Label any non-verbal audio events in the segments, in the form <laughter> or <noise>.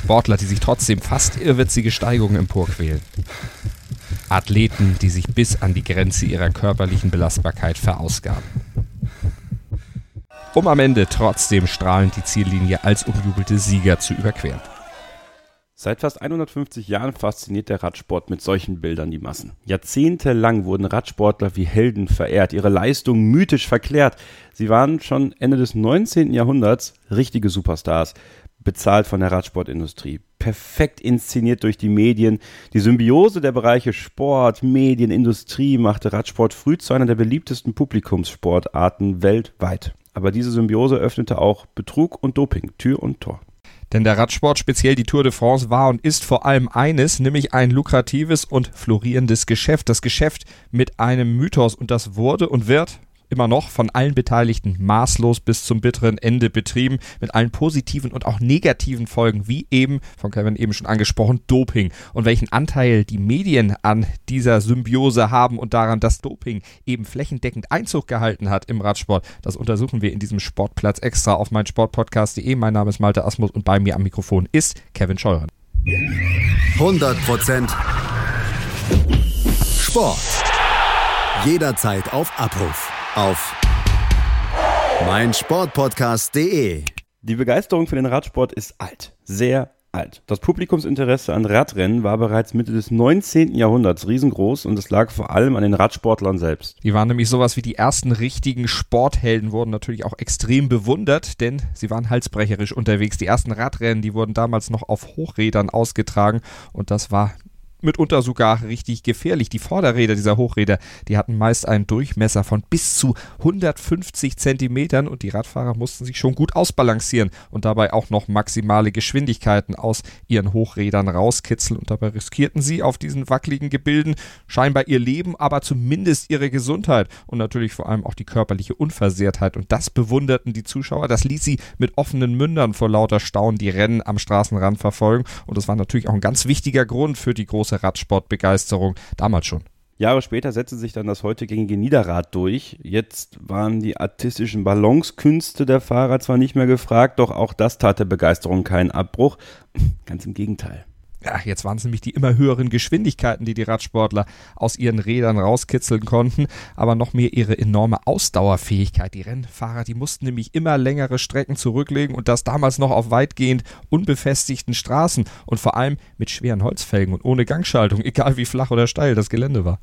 Sportler, die sich trotzdem fast irrwitzige Steigungen emporquälen. Athleten, die sich bis an die Grenze ihrer körperlichen Belastbarkeit verausgaben. Um am Ende trotzdem strahlend die Ziellinie als umjubelte Sieger zu überqueren. Seit fast 150 Jahren fasziniert der Radsport mit solchen Bildern die Massen. Jahrzehntelang wurden Radsportler wie Helden verehrt, ihre Leistungen mythisch verklärt. Sie waren schon Ende des 19. Jahrhunderts richtige Superstars bezahlt von der Radsportindustrie. Perfekt inszeniert durch die Medien. Die Symbiose der Bereiche Sport, Medien, Industrie machte Radsport früh zu einer der beliebtesten Publikumssportarten weltweit. Aber diese Symbiose öffnete auch Betrug und Doping Tür und Tor. Denn der Radsport, speziell die Tour de France, war und ist vor allem eines, nämlich ein lukratives und florierendes Geschäft. Das Geschäft mit einem Mythos und das wurde und wird immer noch von allen Beteiligten maßlos bis zum bitteren Ende betrieben, mit allen positiven und auch negativen Folgen, wie eben von Kevin eben schon angesprochen, Doping und welchen Anteil die Medien an dieser Symbiose haben und daran, dass Doping eben flächendeckend Einzug gehalten hat im Radsport. Das untersuchen wir in diesem Sportplatz extra auf meinsportpodcast.de. Mein Name ist Malte Asmus und bei mir am Mikrofon ist Kevin Scheuren. 100% Sport. Jederzeit auf Abruf auf meinsportpodcast.de. Die Begeisterung für den Radsport ist alt, sehr alt. Das Publikumsinteresse an Radrennen war bereits Mitte des 19. Jahrhunderts riesengroß und es lag vor allem an den Radsportlern selbst. Die waren nämlich sowas wie die ersten richtigen Sporthelden, wurden natürlich auch extrem bewundert, denn sie waren halsbrecherisch unterwegs. Die ersten Radrennen, die wurden damals noch auf Hochrädern ausgetragen und das war mitunter sogar richtig gefährlich. Die Vorderräder dieser Hochräder, die hatten meist einen Durchmesser von bis zu 150 Zentimetern und die Radfahrer mussten sich schon gut ausbalancieren und dabei auch noch maximale Geschwindigkeiten aus ihren Hochrädern rauskitzeln und dabei riskierten sie auf diesen wackeligen Gebilden scheinbar ihr Leben, aber zumindest ihre Gesundheit und natürlich vor allem auch die körperliche Unversehrtheit und das bewunderten die Zuschauer. Das ließ sie mit offenen Mündern vor lauter Staunen die Rennen am Straßenrand verfolgen und das war natürlich auch ein ganz wichtiger Grund für die große große Radsportbegeisterung damals schon. Jahre später setzte sich dann das heute gängige Niederrad durch. Jetzt waren die artistischen Balancekünste der Fahrer zwar nicht mehr gefragt, doch auch das tat der Begeisterung keinen Abbruch. Ganz im Gegenteil. Ja, jetzt waren es nämlich die immer höheren Geschwindigkeiten, die die Radsportler aus ihren Rädern rauskitzeln konnten, aber noch mehr ihre enorme Ausdauerfähigkeit. Die Rennfahrer, die mussten nämlich immer längere Strecken zurücklegen und das damals noch auf weitgehend unbefestigten Straßen und vor allem mit schweren Holzfelgen und ohne Gangschaltung, <laughs> egal wie flach oder steil das Gelände war.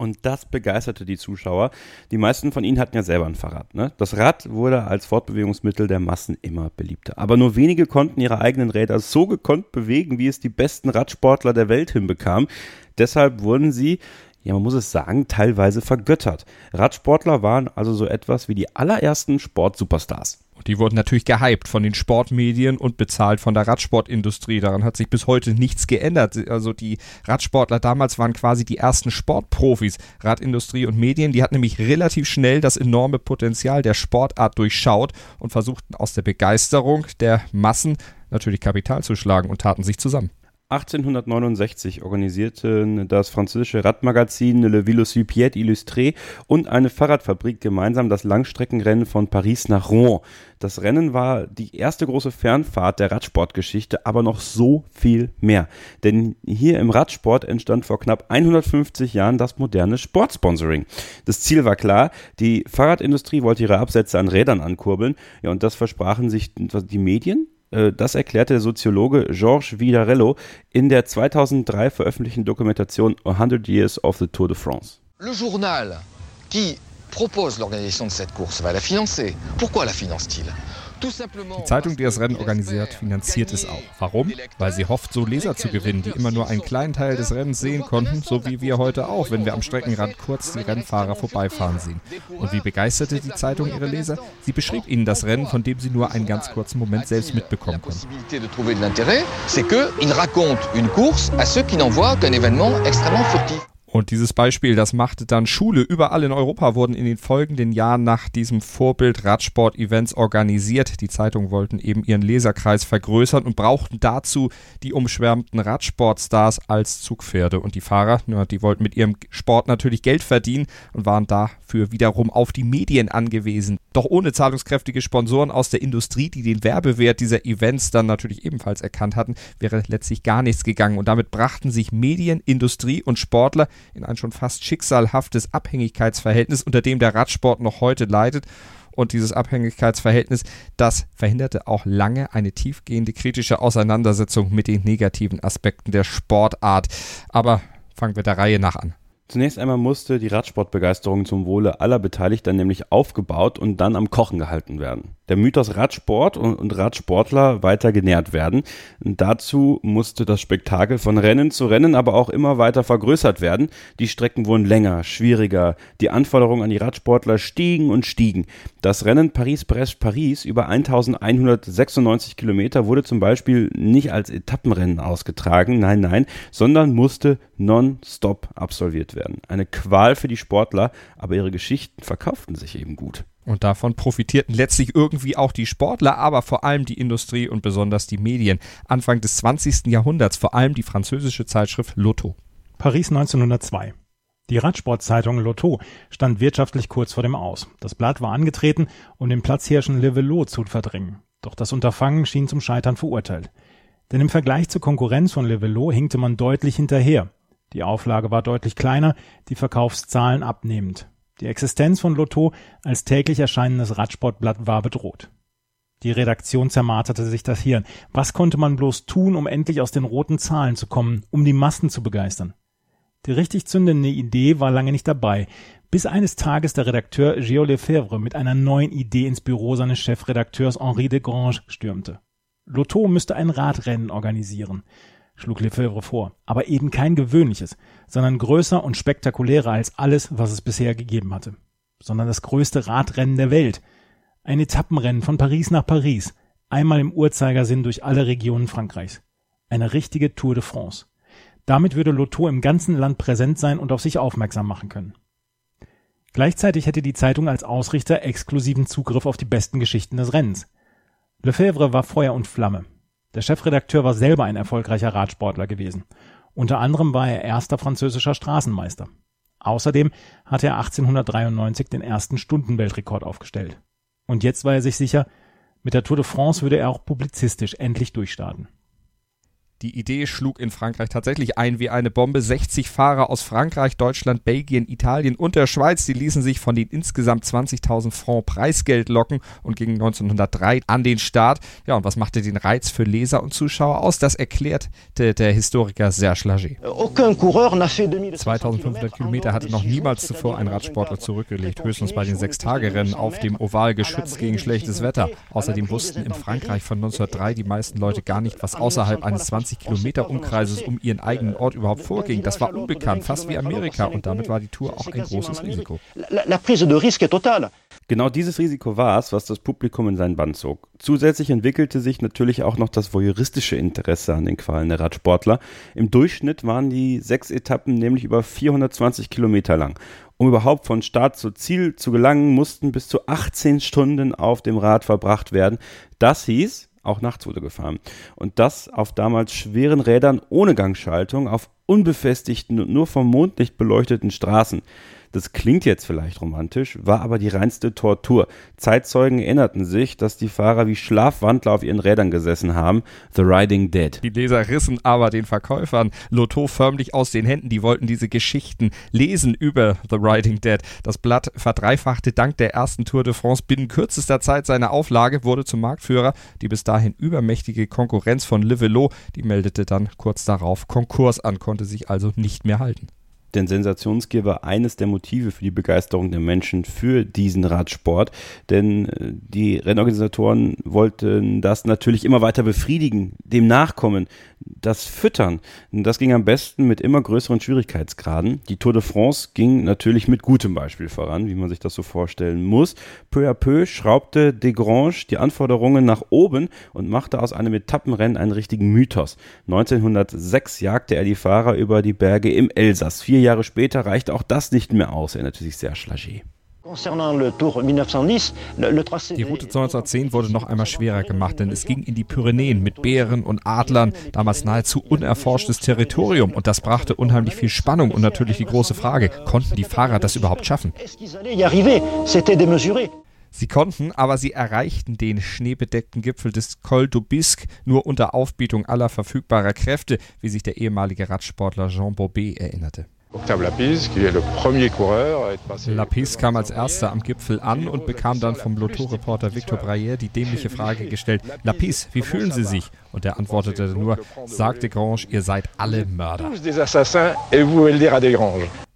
Und das begeisterte die Zuschauer. Die meisten von ihnen hatten ja selber ein Fahrrad. Ne? Das Rad wurde als Fortbewegungsmittel der Massen immer beliebter. Aber nur wenige konnten ihre eigenen Räder so gekonnt bewegen, wie es die besten Radsportler der Welt hinbekamen. Deshalb wurden sie ja, man muss es sagen, teilweise vergöttert. Radsportler waren also so etwas wie die allerersten Sportsuperstars. Die wurden natürlich gehypt von den Sportmedien und bezahlt von der Radsportindustrie. Daran hat sich bis heute nichts geändert. Also die Radsportler damals waren quasi die ersten Sportprofis. Radindustrie und Medien, die hatten nämlich relativ schnell das enorme Potenzial der Sportart durchschaut und versuchten aus der Begeisterung der Massen natürlich Kapital zu schlagen und taten sich zusammen. 1869 organisierten das französische Radmagazin Le Velocipede Illustré und eine Fahrradfabrik gemeinsam das Langstreckenrennen von Paris nach Rouen. Das Rennen war die erste große Fernfahrt der Radsportgeschichte, aber noch so viel mehr. Denn hier im Radsport entstand vor knapp 150 Jahren das moderne Sportsponsoring. Das Ziel war klar, die Fahrradindustrie wollte ihre Absätze an Rädern ankurbeln, ja, und das versprachen sich die Medien, das erklärte der Soziologe Georges Vidarello in der 2003 veröffentlichten Dokumentation 100 Years of the Tour de France. Le journal qui propose l'organisation de cette course, va la financer. Pourquoi la finance-t-il die Zeitung, die das Rennen organisiert, finanziert es auch. Warum? Weil sie hofft, so Leser zu gewinnen, die immer nur einen kleinen Teil des Rennens sehen konnten, so wie wir heute auch, wenn wir am Streckenrand kurz die Rennfahrer vorbeifahren sehen. Und wie begeisterte die Zeitung ihre Leser? Sie beschrieb ihnen das Rennen, von dem sie nur einen ganz kurzen Moment selbst mitbekommen konnten. Und dieses Beispiel, das machte dann Schule. Überall in Europa wurden in den folgenden Jahren nach diesem Vorbild Radsport-Events organisiert. Die Zeitungen wollten eben ihren Leserkreis vergrößern und brauchten dazu die umschwärmten Radsportstars als Zugpferde. Und die Fahrer, die wollten mit ihrem Sport natürlich Geld verdienen und waren dafür wiederum auf die Medien angewiesen. Doch ohne zahlungskräftige Sponsoren aus der Industrie, die den Werbewert dieser Events dann natürlich ebenfalls erkannt hatten, wäre letztlich gar nichts gegangen. Und damit brachten sich Medien, Industrie und Sportler in ein schon fast schicksalhaftes Abhängigkeitsverhältnis, unter dem der Radsport noch heute leidet. Und dieses Abhängigkeitsverhältnis, das verhinderte auch lange eine tiefgehende kritische Auseinandersetzung mit den negativen Aspekten der Sportart. Aber fangen wir der Reihe nach an. Zunächst einmal musste die Radsportbegeisterung zum Wohle aller Beteiligten nämlich aufgebaut und dann am Kochen gehalten werden der Mythos Radsport und, Radsportler weiter genährt werden. Dazu musste das Spektakel von Rennen zu Rennen aber auch immer weiter vergrößert werden. Die Strecken wurden länger, schwieriger, die Anforderungen an die Radsportler stiegen und stiegen. Das Rennen Paris-Brest-Paris über 1196 Kilometer wurde zum Beispiel nicht als Etappenrennen ausgetragen, nein, nein, sondern musste non-stop absolviert werden. Eine Qual für die Sportler, aber ihre Geschichten verkauften sich eben gut. Und davon profitierten letztlich irgendwie auch die Sportler, aber vor allem die Industrie und besonders die Medien. Anfang des 20. Jahrhunderts vor allem die französische Zeitschrift Lotto. Paris 1902. Die Radsportzeitung Lotto stand wirtschaftlich kurz vor dem Aus. Das Blatt war angetreten, um den Platzhirschen Le Velo zu verdrängen. Doch das Unterfangen schien zum Scheitern verurteilt. Denn im Vergleich zur Konkurrenz von Le Velo hinkte man deutlich hinterher. Die Auflage war deutlich kleiner, die Verkaufszahlen abnehmend. Die Existenz von Lotto als täglich erscheinendes Radsportblatt war bedroht. Die Redaktion zermarterte sich das Hirn. Was konnte man bloß tun, um endlich aus den roten Zahlen zu kommen, um die Massen zu begeistern? Die richtig zündende Idee war lange nicht dabei, bis eines Tages der Redakteur Gio Lefebvre mit einer neuen Idee ins Büro seines Chefredakteurs Henri de Grange stürmte. Lotto müsste ein Radrennen organisieren schlug Lefebvre vor, aber eben kein gewöhnliches, sondern größer und spektakulärer als alles, was es bisher gegeben hatte, sondern das größte Radrennen der Welt, ein Etappenrennen von Paris nach Paris, einmal im Uhrzeigersinn durch alle Regionen Frankreichs, eine richtige Tour de France. Damit würde Lotto im ganzen Land präsent sein und auf sich aufmerksam machen können. Gleichzeitig hätte die Zeitung als Ausrichter exklusiven Zugriff auf die besten Geschichten des Rennens. Lefebvre war Feuer und Flamme. Der Chefredakteur war selber ein erfolgreicher Radsportler gewesen. Unter anderem war er erster französischer Straßenmeister. Außerdem hatte er 1893 den ersten Stundenweltrekord aufgestellt. Und jetzt war er sich sicher, mit der Tour de France würde er auch publizistisch endlich durchstarten. Die Idee schlug in Frankreich tatsächlich ein wie eine Bombe. 60 Fahrer aus Frankreich, Deutschland, Belgien, Italien und der Schweiz, die ließen sich von den insgesamt 20.000 Franc Preisgeld locken und gingen 1903 an den Start. Ja, und was machte den Reiz für Leser und Zuschauer aus? Das erklärte der Historiker Serge Lager. 2500 Kilometer hatte noch niemals zuvor ein Radsportler zurückgelegt, höchstens bei den Sechstagerennen auf dem Oval geschützt gegen schlechtes Wetter. Außerdem wussten in Frankreich von 1903 die meisten Leute gar nicht, was außerhalb eines 20 20 Kilometer Umkreises um ihren eigenen Ort überhaupt vorging. Das war unbekannt, fast wie Amerika und damit war die Tour auch ein großes Risiko. Genau dieses Risiko war es, was das Publikum in seinen Bann zog. Zusätzlich entwickelte sich natürlich auch noch das voyeuristische Interesse an den Qualen der Radsportler. Im Durchschnitt waren die sechs Etappen nämlich über 420 Kilometer lang. Um überhaupt von Start zu Ziel zu gelangen, mussten bis zu 18 Stunden auf dem Rad verbracht werden. Das hieß, auch nachts wurde gefahren. Und das auf damals schweren Rädern ohne Gangschaltung, auf unbefestigten und nur vom Mondlicht beleuchteten Straßen. Das klingt jetzt vielleicht romantisch, war aber die reinste Tortur. Zeitzeugen erinnerten sich, dass die Fahrer wie Schlafwandler auf ihren Rädern gesessen haben. The Riding Dead. Die Leser rissen aber den Verkäufern Lotto förmlich aus den Händen. Die wollten diese Geschichten lesen über The Riding Dead. Das Blatt verdreifachte dank der ersten Tour de France binnen kürzester Zeit seine Auflage, wurde zum Marktführer. Die bis dahin übermächtige Konkurrenz von Livelo, die meldete dann kurz darauf Konkurs an, konnte sich also nicht mehr halten. Denn Sensationsgier war eines der Motive für die Begeisterung der Menschen für diesen Radsport. Denn äh, die Rennorganisatoren wollten das natürlich immer weiter befriedigen, dem nachkommen, das füttern. Das ging am besten mit immer größeren Schwierigkeitsgraden. Die Tour de France ging natürlich mit gutem Beispiel voran, wie man sich das so vorstellen muss. Peu à peu schraubte Desgrange die Anforderungen nach oben und machte aus einem Etappenrennen einen richtigen Mythos. 1906 jagte er die Fahrer über die Berge im Elsass. Vier Jahre später reichte auch das nicht mehr aus, erinnerte sich sehr Schlagé. Die Route 1910 wurde noch einmal schwerer gemacht, denn es ging in die Pyrenäen mit Bären und Adlern, damals nahezu unerforschtes Territorium und das brachte unheimlich viel Spannung und natürlich die große Frage, konnten die Fahrer das überhaupt schaffen? Sie konnten, aber sie erreichten den schneebedeckten Gipfel des Col d'Aubisque nur unter Aufbietung aller verfügbarer Kräfte, wie sich der ehemalige Radsportler Jean Bobet erinnerte. Lapis kam als erster am Gipfel an und bekam dann vom Lotto-Reporter Victor Brayer die dämliche Frage gestellt: Lapis, wie fühlen Sie sich? Und er antwortete nur: Sagte Grange, ihr seid alle Mörder.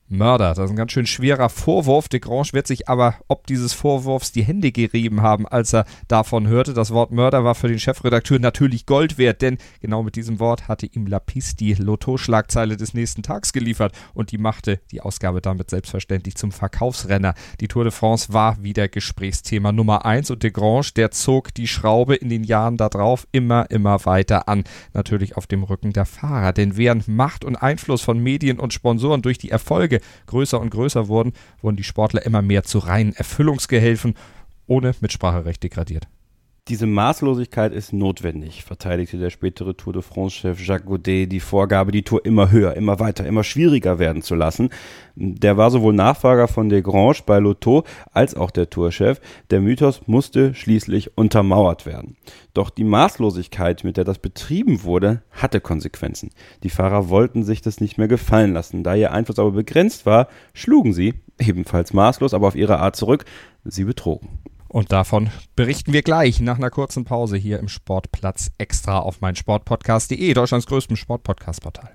Mörder. Das ist ein ganz schön schwerer Vorwurf. De Grange wird sich aber ob dieses Vorwurfs die Hände gerieben haben, als er davon hörte. Das Wort Mörder war für den Chefredakteur natürlich Gold wert, denn genau mit diesem Wort hatte ihm Lapis die Lotto-Schlagzeile des nächsten Tags geliefert und die machte die Ausgabe damit selbstverständlich zum Verkaufsrenner. Die Tour de France war wieder Gesprächsthema Nummer eins und de Grange, der zog die Schraube in den Jahren darauf immer, immer weiter an. Natürlich auf dem Rücken der Fahrer, denn während Macht und Einfluss von Medien und Sponsoren durch die Erfolge größer und größer wurden, wurden die Sportler immer mehr zu reinen Erfüllungsgehilfen ohne Mitspracherecht degradiert. Diese Maßlosigkeit ist notwendig, verteidigte der spätere Tour de France-Chef Jacques Godet die Vorgabe, die Tour immer höher, immer weiter, immer schwieriger werden zu lassen. Der war sowohl Nachfrager von Desgrange bei Lotto als auch der Tourchef. Der Mythos musste schließlich untermauert werden. Doch die Maßlosigkeit, mit der das betrieben wurde, hatte Konsequenzen. Die Fahrer wollten sich das nicht mehr gefallen lassen. Da ihr Einfluss aber begrenzt war, schlugen sie, ebenfalls maßlos, aber auf ihre Art zurück, sie betrogen. Und davon berichten wir gleich nach einer kurzen Pause hier im Sportplatz extra auf mein Sportpodcast.de, Deutschlands größtem Sportpodcast-Portal.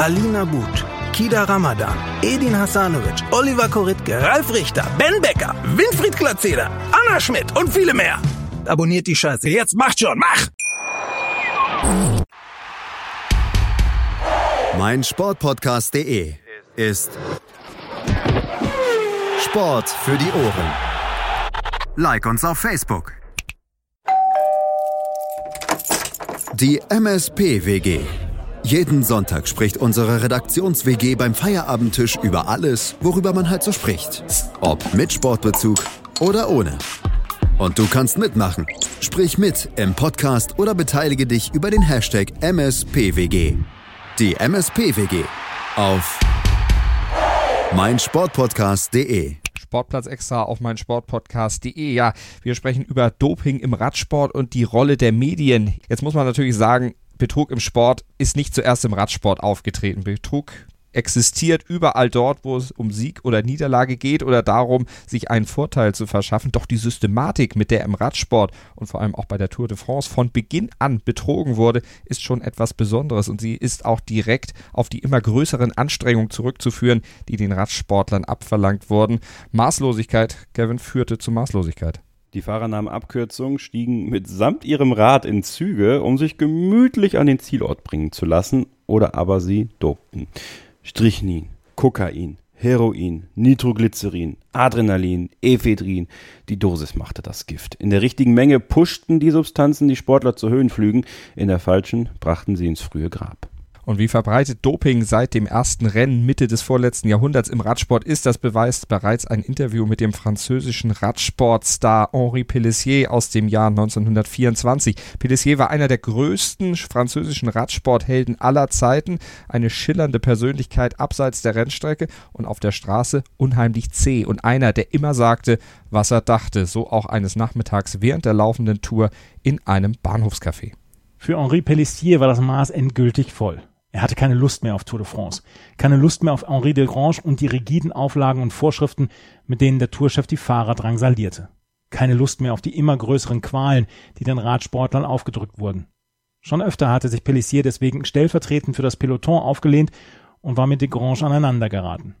Alina But, Kida Ramadan, Edin Hasanovic, Oliver Koritke, Ralf Richter, Ben Becker, Winfried Glatzeder, Anna Schmidt und viele mehr. Abonniert die Scheiße. Jetzt macht schon, mach! Mein Sportpodcast.de ist Sport für die Ohren. Like uns auf Facebook. Die MSP-WG. Jeden Sonntag spricht unsere Redaktions-WG beim Feierabendtisch über alles, worüber man halt so spricht. Ob mit Sportbezug oder ohne. Und du kannst mitmachen. Sprich mit im Podcast oder beteilige dich über den Hashtag MSPWG. Die MSPWG auf meinsportpodcast.de. Sportplatz extra auf mein Sportpodcast.de. Ja, wir sprechen über Doping im Radsport und die Rolle der Medien. Jetzt muss man natürlich sagen, Betrug im Sport ist nicht zuerst im Radsport aufgetreten. Betrug existiert überall dort, wo es um Sieg oder Niederlage geht oder darum, sich einen Vorteil zu verschaffen. Doch die Systematik, mit der im Radsport und vor allem auch bei der Tour de France von Beginn an betrogen wurde, ist schon etwas Besonderes und sie ist auch direkt auf die immer größeren Anstrengungen zurückzuführen, die den Radsportlern abverlangt wurden. Maßlosigkeit, Kevin, führte zu Maßlosigkeit. Die Fahrer nahmen Abkürzungen, stiegen mitsamt ihrem Rad in Züge, um sich gemütlich an den Zielort bringen zu lassen, oder aber sie dopten strichen ihn, Kokain, Heroin, Nitroglycerin, Adrenalin, Ephedrin. Die Dosis machte das Gift. In der richtigen Menge pushten die Substanzen die Sportler zu Höhenflügen, in der falschen brachten sie ins frühe Grab. Und wie verbreitet Doping seit dem ersten Rennen Mitte des vorletzten Jahrhunderts im Radsport ist, das beweist bereits ein Interview mit dem französischen Radsportstar Henri Pellissier aus dem Jahr 1924. Pellissier war einer der größten französischen Radsporthelden aller Zeiten, eine schillernde Persönlichkeit abseits der Rennstrecke und auf der Straße unheimlich zäh und einer, der immer sagte, was er dachte, so auch eines Nachmittags während der laufenden Tour in einem Bahnhofscafé. Für Henri Pellissier war das Maß endgültig voll. Er hatte keine Lust mehr auf Tour de France, keine Lust mehr auf Henri de Grange und die rigiden Auflagen und Vorschriften, mit denen der Tourchef die Fahrer drangsalierte. Keine Lust mehr auf die immer größeren Qualen, die den Radsportlern aufgedrückt wurden. Schon öfter hatte sich Pellissier deswegen stellvertretend für das Peloton aufgelehnt und war mit de Grange aneinander geraten.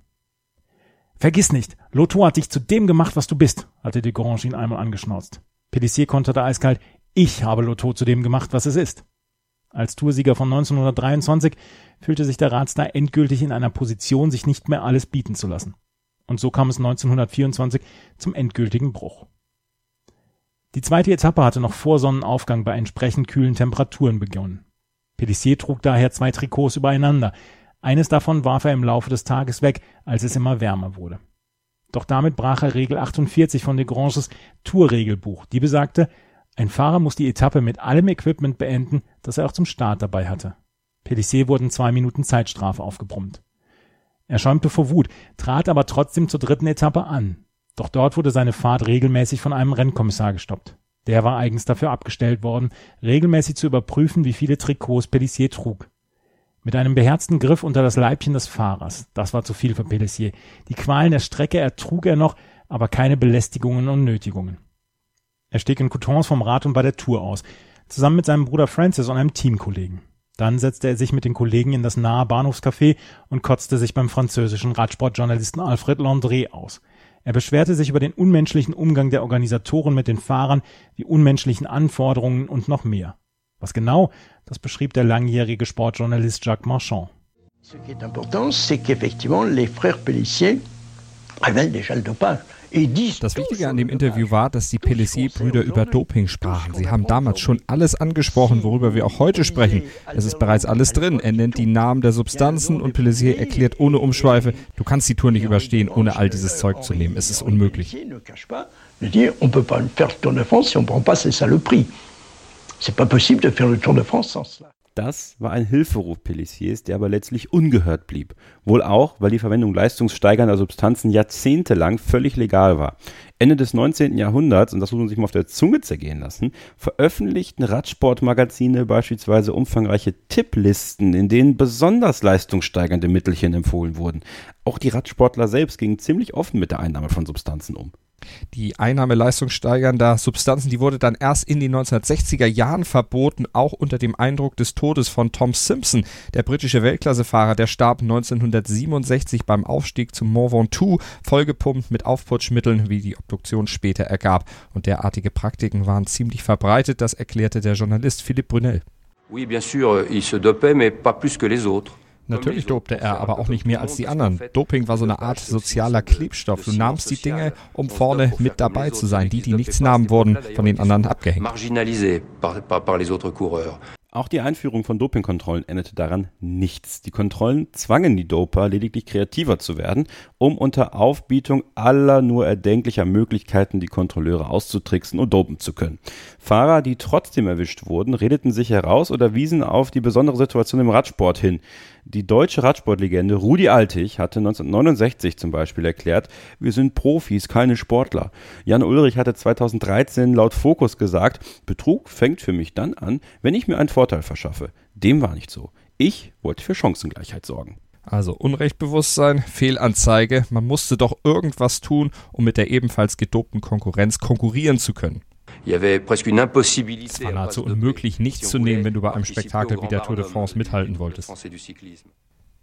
Vergiss nicht, Lotto hat dich zu dem gemacht, was du bist, hatte de Grange ihn einmal angeschnauzt. Pellissier konterte eiskalt, ich habe Lotto zu dem gemacht, was es ist. Als Toursieger von 1923 fühlte sich der Radstar endgültig in einer Position, sich nicht mehr alles bieten zu lassen. Und so kam es 1924 zum endgültigen Bruch. Die zweite Etappe hatte noch vor Sonnenaufgang bei entsprechend kühlen Temperaturen begonnen. Pelissier trug daher zwei Trikots übereinander. Eines davon warf er im Laufe des Tages weg, als es immer wärmer wurde. Doch damit brach er Regel 48 von de Granges Tourregelbuch, die besagte, ein Fahrer muss die Etappe mit allem Equipment beenden, das er auch zum Start dabei hatte. Pellissier wurden zwei Minuten Zeitstrafe aufgebrummt. Er schäumte vor Wut, trat aber trotzdem zur dritten Etappe an. Doch dort wurde seine Fahrt regelmäßig von einem Rennkommissar gestoppt. Der war eigens dafür abgestellt worden, regelmäßig zu überprüfen, wie viele Trikots Pellissier trug. Mit einem beherzten Griff unter das Leibchen des Fahrers. Das war zu viel für Pellissier. Die Qualen der Strecke ertrug er noch, aber keine Belästigungen und Nötigungen. Er stieg in Coutons vom Rad und bei der Tour aus, zusammen mit seinem Bruder Francis und einem Teamkollegen. Dann setzte er sich mit den Kollegen in das nahe Bahnhofscafé und kotzte sich beim französischen Radsportjournalisten Alfred Landré aus. Er beschwerte sich über den unmenschlichen Umgang der Organisatoren mit den Fahrern, die unmenschlichen Anforderungen und noch mehr. Was genau, das beschrieb der langjährige Sportjournalist Jacques Marchand. Ce qui est important, c'est qu'effectivement les frères Pellissier révèlent déjà le dopage. Das Wichtige an dem Interview war, dass die Pellissier-Brüder über Doping sprachen. Sie haben damals schon alles angesprochen, worüber wir auch heute sprechen. Es ist bereits alles drin. Er nennt die Namen der Substanzen und Pellissier erklärt ohne Umschweife, du kannst die Tour nicht überstehen, ohne all dieses Zeug zu nehmen. Es ist unmöglich. C'est pas possible de faire le Tour de France sans cela. Das war ein Hilferuf Pellissiers, der aber letztlich ungehört blieb. Wohl auch, weil die Verwendung leistungssteigernder Substanzen jahrzehntelang völlig legal war. Ende des 19. Jahrhunderts, und das muss man sich mal auf der Zunge zergehen lassen, veröffentlichten Radsportmagazine beispielsweise umfangreiche Tipplisten, in denen besonders leistungssteigernde Mittelchen empfohlen wurden. Auch die Radsportler selbst gingen ziemlich offen mit der Einnahme von Substanzen um. Die Einnahme leistungssteigernder Substanzen, die wurde dann erst in den 1960er Jahren verboten, auch unter dem Eindruck des Todes von Tom Simpson, der britische Weltklassefahrer, der starb 1967 beim Aufstieg zum Mont Ventoux, vollgepumpt mit Aufputschmitteln, wie die Obduktion später ergab. Und derartige Praktiken waren ziemlich verbreitet, das erklärte der Journalist Philippe Brunel. Oui, bien sûr, il se dopait, mais pas plus que les autres. Natürlich dopte er, aber auch nicht mehr als die anderen. Doping war so eine Art sozialer Klebstoff. Du nahmst die Dinge, um vorne mit dabei zu sein. Die, die nichts nahmen, wurden von den anderen abgehängt. Auch die Einführung von Dopingkontrollen änderte daran nichts. Die Kontrollen zwangen die Doper lediglich kreativer zu werden, um unter Aufbietung aller nur erdenklicher Möglichkeiten die Kontrolleure auszutricksen und dopen zu können. Fahrer, die trotzdem erwischt wurden, redeten sich heraus oder wiesen auf die besondere Situation im Radsport hin. Die deutsche Radsportlegende Rudi Altig hatte 1969 zum Beispiel erklärt, wir sind Profis, keine Sportler. Jan Ulrich hatte 2013 laut Focus gesagt, Betrug fängt für mich dann an, wenn ich mir einen Vorteil verschaffe. Dem war nicht so. Ich wollte für Chancengleichheit sorgen. Also Unrechtbewusstsein, Fehlanzeige, man musste doch irgendwas tun, um mit der ebenfalls gedopten Konkurrenz konkurrieren zu können. Es war nahezu unmöglich, nichts zu nehmen, wenn du bei einem Spektakel wie der Tour de France mithalten wolltest.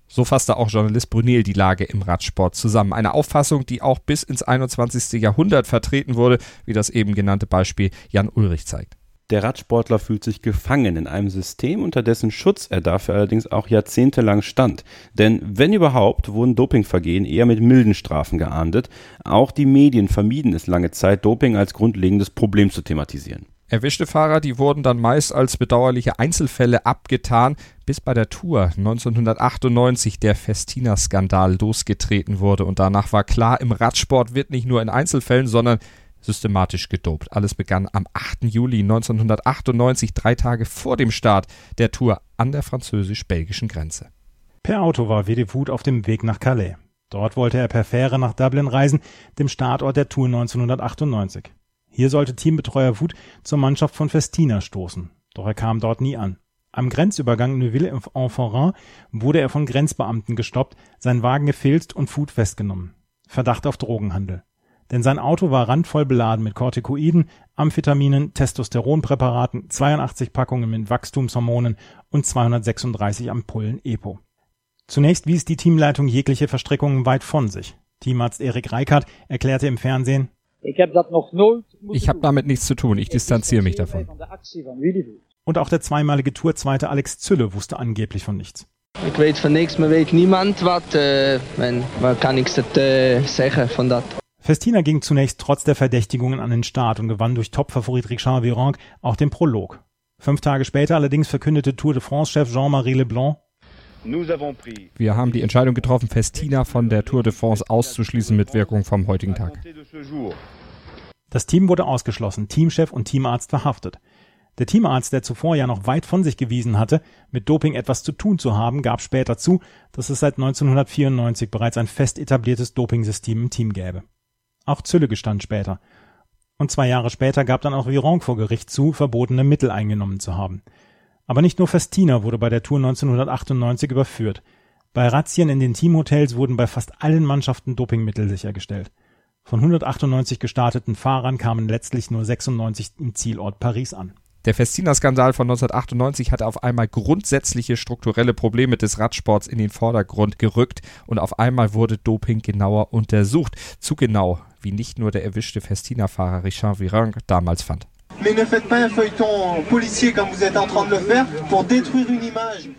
So fasste auch Journalist Brunel die Lage im Radsport zusammen. Eine Auffassung, die auch bis ins 21. Jahrhundert vertreten wurde, wie das eben genannte Beispiel Jan Ulrich zeigt. Der Radsportler fühlt sich gefangen in einem System, unter dessen Schutz er dafür allerdings auch jahrzehntelang stand. Denn wenn überhaupt, wurden Dopingvergehen eher mit milden Strafen geahndet. Auch die Medien vermieden es lange Zeit, Doping als grundlegendes Problem zu thematisieren. Erwischte Fahrer, die wurden dann meist als bedauerliche Einzelfälle abgetan, bis bei der Tour 1998 der Festina-Skandal losgetreten wurde. Und danach war klar, im Radsport wird nicht nur in Einzelfällen, sondern systematisch gedopt. Alles begann am 8. Juli 1998, drei Tage vor dem Start der Tour an der französisch-belgischen Grenze. Per Auto war Wedefut auf dem Weg nach Calais. Dort wollte er per Fähre nach Dublin reisen, dem Startort der Tour 1998. Hier sollte Teambetreuer Wood zur Mannschaft von Festina stoßen. Doch er kam dort nie an. Am Grenzübergang Neuville-en-Forain wurde er von Grenzbeamten gestoppt, sein Wagen gefilzt und Food festgenommen. Verdacht auf Drogenhandel denn sein Auto war randvoll beladen mit Corticoiden, Amphetaminen, Testosteronpräparaten, 82 Packungen mit Wachstumshormonen und 236 Ampullen EPO. Zunächst wies die Teamleitung jegliche Verstrickungen weit von sich. Teamarzt Erik Reichardt erklärte im Fernsehen, ich habe damit nichts zu tun, ich distanziere mich davon. Und auch der zweimalige Tourzweite Alex Zülle wusste angeblich von nichts. Ich weiß von nichts, man weiß niemand was, äh, man, man kann nichts äh, sagen von das. Festina ging zunächst trotz der Verdächtigungen an den Start und gewann durch Topfavorit Richard Virenque auch den Prolog. Fünf Tage später allerdings verkündete Tour de France-Chef Jean-Marie Leblanc, wir haben die Entscheidung getroffen, Festina von der Tour de France auszuschließen mit Wirkung vom heutigen Tag. Das Team wurde ausgeschlossen, Teamchef und Teamarzt verhaftet. Der Teamarzt, der zuvor ja noch weit von sich gewiesen hatte, mit Doping etwas zu tun zu haben, gab später zu, dass es seit 1994 bereits ein fest etabliertes Dopingsystem im Team gäbe. Auch Zülle gestand später. Und zwei Jahre später gab dann auch Viron vor Gericht zu, verbotene Mittel eingenommen zu haben. Aber nicht nur Festina wurde bei der Tour 1998 überführt. Bei Razzien in den Teamhotels wurden bei fast allen Mannschaften Dopingmittel sichergestellt. Von 198 gestarteten Fahrern kamen letztlich nur 96 im Zielort Paris an. Der Festina-Skandal von 1998 hatte auf einmal grundsätzliche strukturelle Probleme des Radsports in den Vordergrund gerückt und auf einmal wurde Doping genauer untersucht. Zu genau, wie nicht nur der erwischte Festina-Fahrer Richard Virenque damals fand. Mais ne faites pas un feuilleton policier comme vous êtes en train de le faire pour détruire une image.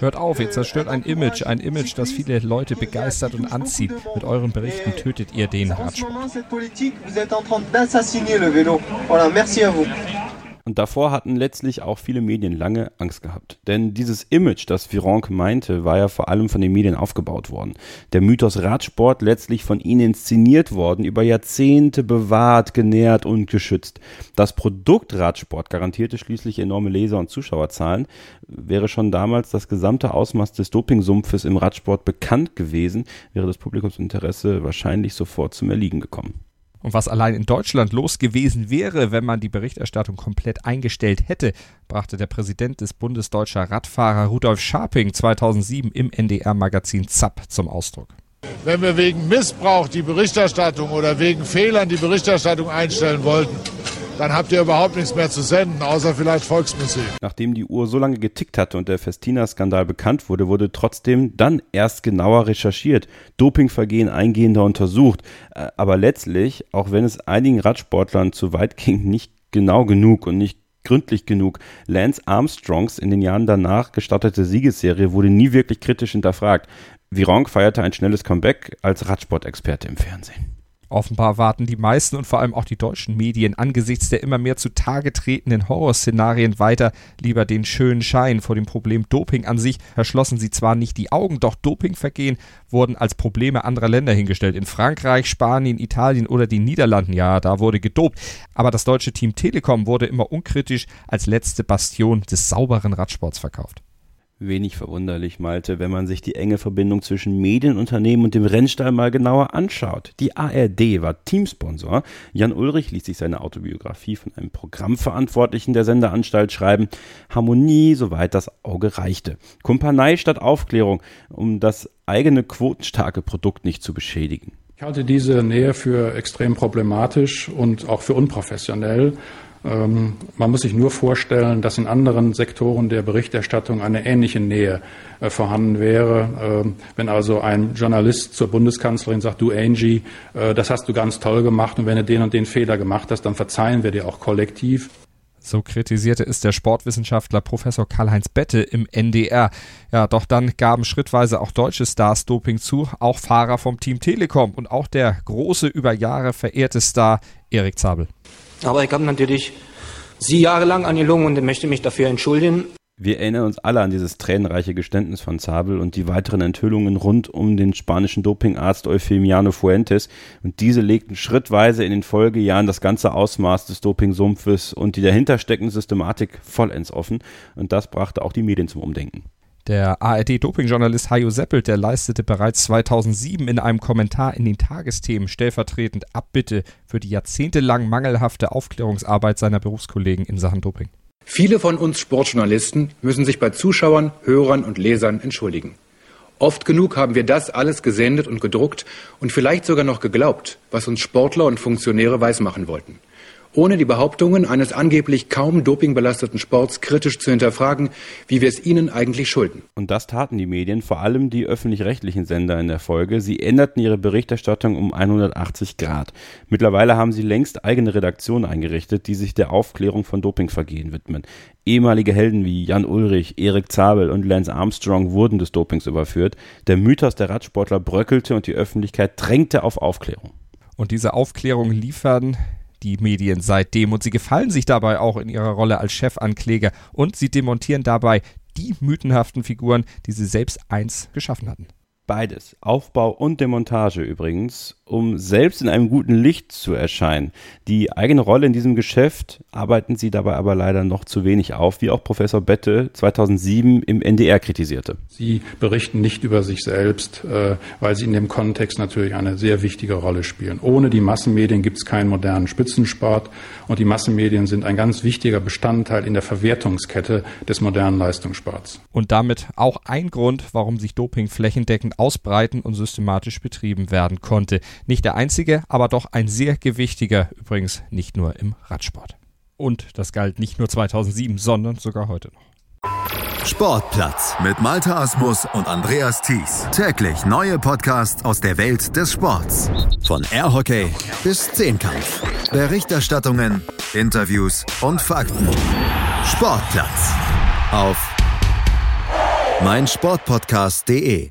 Hört auf, ihr zerstört ein Image, ein Image, das viele Leute begeistert und anzieht. Mit euren Berichten tötet ihr den Radsport. Und davor hatten letztlich auch viele Medien lange Angst gehabt. Denn dieses Image, das Vironque meinte, war ja vor allem von den Medien aufgebaut worden. Der Mythos Radsport letztlich von ihnen inszeniert worden, über Jahrzehnte bewahrt, genährt und geschützt. Das Produkt Radsport garantierte schließlich enorme Leser- und Zuschauerzahlen. Wäre schon damals das gesamte Ausmaß des Dopingsumpfes im Radsport bekannt gewesen, wäre das Publikumsinteresse wahrscheinlich sofort zum Erliegen gekommen und was allein in Deutschland los gewesen wäre, wenn man die Berichterstattung komplett eingestellt hätte, brachte der Präsident des Bundes Deutscher Radfahrer Rudolf Scharping 2007 im NDR-Magazin ZAP zum Ausdruck. Wenn wir wegen Missbrauch die Berichterstattung oder wegen Fehlern die Berichterstattung einstellen wollten, dann habt ihr überhaupt nichts mehr zu senden, außer vielleicht Volksmusik. Nachdem die Uhr so lange getickt hatte und der Festina-Skandal bekannt wurde, wurde trotzdem dann erst genauer recherchiert, Dopingvergehen eingehender untersucht. Aber letztlich, auch wenn es einigen Radsportlern zu weit ging, nicht genau genug und nicht gründlich genug. Lance Armstrongs in den Jahren danach gestartete Siegesserie wurde nie wirklich kritisch hinterfragt. Vironk feierte ein schnelles Comeback als Radsportexperte im Fernsehen. Offenbar warten die meisten und vor allem auch die deutschen Medien angesichts der immer mehr zutage tretenden Horrorszenarien weiter lieber den schönen Schein vor dem Problem Doping an sich. Verschlossen sie zwar nicht die Augen, doch Dopingvergehen wurden als Probleme anderer Länder hingestellt. In Frankreich, Spanien, Italien oder den Niederlanden, ja, da wurde gedopt. Aber das deutsche Team Telekom wurde immer unkritisch als letzte Bastion des sauberen Radsports verkauft. Wenig verwunderlich, Malte, wenn man sich die enge Verbindung zwischen Medienunternehmen und dem Rennstall mal genauer anschaut. Die ARD war Teamsponsor. Jan Ulrich ließ sich seine Autobiografie von einem Programmverantwortlichen der Sendeanstalt schreiben. Harmonie, soweit das Auge reichte. Kumpanei statt Aufklärung, um das eigene quotenstarke Produkt nicht zu beschädigen. Ich halte diese Nähe für extrem problematisch und auch für unprofessionell. Ähm, man muss sich nur vorstellen, dass in anderen Sektoren der Berichterstattung eine ähnliche Nähe äh, vorhanden wäre. Ähm, wenn also ein Journalist zur Bundeskanzlerin sagt, du Angie, äh, das hast du ganz toll gemacht und wenn du den und den Fehler gemacht hast, dann verzeihen wir dir auch kollektiv. So kritisierte es der Sportwissenschaftler Professor Karl-Heinz Bette im NDR. Ja, doch dann gaben schrittweise auch deutsche Stars Doping zu, auch Fahrer vom Team Telekom und auch der große, über Jahre verehrte Star Erik Zabel. Aber ich habe natürlich sie jahrelang angelogen und möchte mich dafür entschuldigen. Wir erinnern uns alle an dieses tränenreiche Geständnis von Zabel und die weiteren Enthüllungen rund um den spanischen Dopingarzt Eufemiano Fuentes. Und diese legten schrittweise in den Folgejahren das ganze Ausmaß des Dopingsumpfes und die dahinter steckende Systematik vollends offen. Und das brachte auch die Medien zum Umdenken. Der ARD-Dopingjournalist Hajo Seppelt, der leistete bereits 2007 in einem Kommentar in den Tagesthemen stellvertretend Abbitte für die jahrzehntelang mangelhafte Aufklärungsarbeit seiner Berufskollegen in Sachen Doping. Viele von uns Sportjournalisten müssen sich bei Zuschauern, Hörern und Lesern entschuldigen. Oft genug haben wir das alles gesendet und gedruckt und vielleicht sogar noch geglaubt, was uns Sportler und Funktionäre weismachen wollten ohne die Behauptungen eines angeblich kaum dopingbelasteten Sports kritisch zu hinterfragen, wie wir es ihnen eigentlich schulden. Und das taten die Medien, vor allem die öffentlich-rechtlichen Sender in der Folge. Sie änderten ihre Berichterstattung um 180 Grad. Mittlerweile haben sie längst eigene Redaktionen eingerichtet, die sich der Aufklärung von Dopingvergehen widmen. Ehemalige Helden wie Jan Ulrich, Erik Zabel und Lance Armstrong wurden des Dopings überführt. Der Mythos der Radsportler bröckelte und die Öffentlichkeit drängte auf Aufklärung. Und diese Aufklärung liefern die Medien seitdem. Und sie gefallen sich dabei auch in ihrer Rolle als Chefankläger und sie demontieren dabei die mythenhaften Figuren, die sie selbst einst geschaffen hatten. Beides, Aufbau und Demontage übrigens, um selbst in einem guten Licht zu erscheinen. Die eigene Rolle in diesem Geschäft arbeiten sie dabei aber leider noch zu wenig auf, wie auch Professor Bette 2007 im NDR kritisierte. Sie berichten nicht über sich selbst, äh, weil sie in dem Kontext natürlich eine sehr wichtige Rolle spielen. Ohne die Massenmedien gibt es keinen modernen Spitzensport und die Massenmedien sind ein ganz wichtiger Bestandteil in der Verwertungskette des modernen Leistungssports. Und damit auch ein Grund, warum sich Doping flächendeckend ausbreiten und systematisch betrieben werden konnte. Nicht der einzige, aber doch ein sehr gewichtiger, übrigens nicht nur im Radsport. Und das galt nicht nur 2007, sondern sogar heute noch. Sportplatz mit Malta Asmus und Andreas Thies. Täglich neue Podcasts aus der Welt des Sports. Von Airhockey bis Zehnkampf. Berichterstattungen, Interviews und Fakten. Sportplatz auf meinsportpodcast.de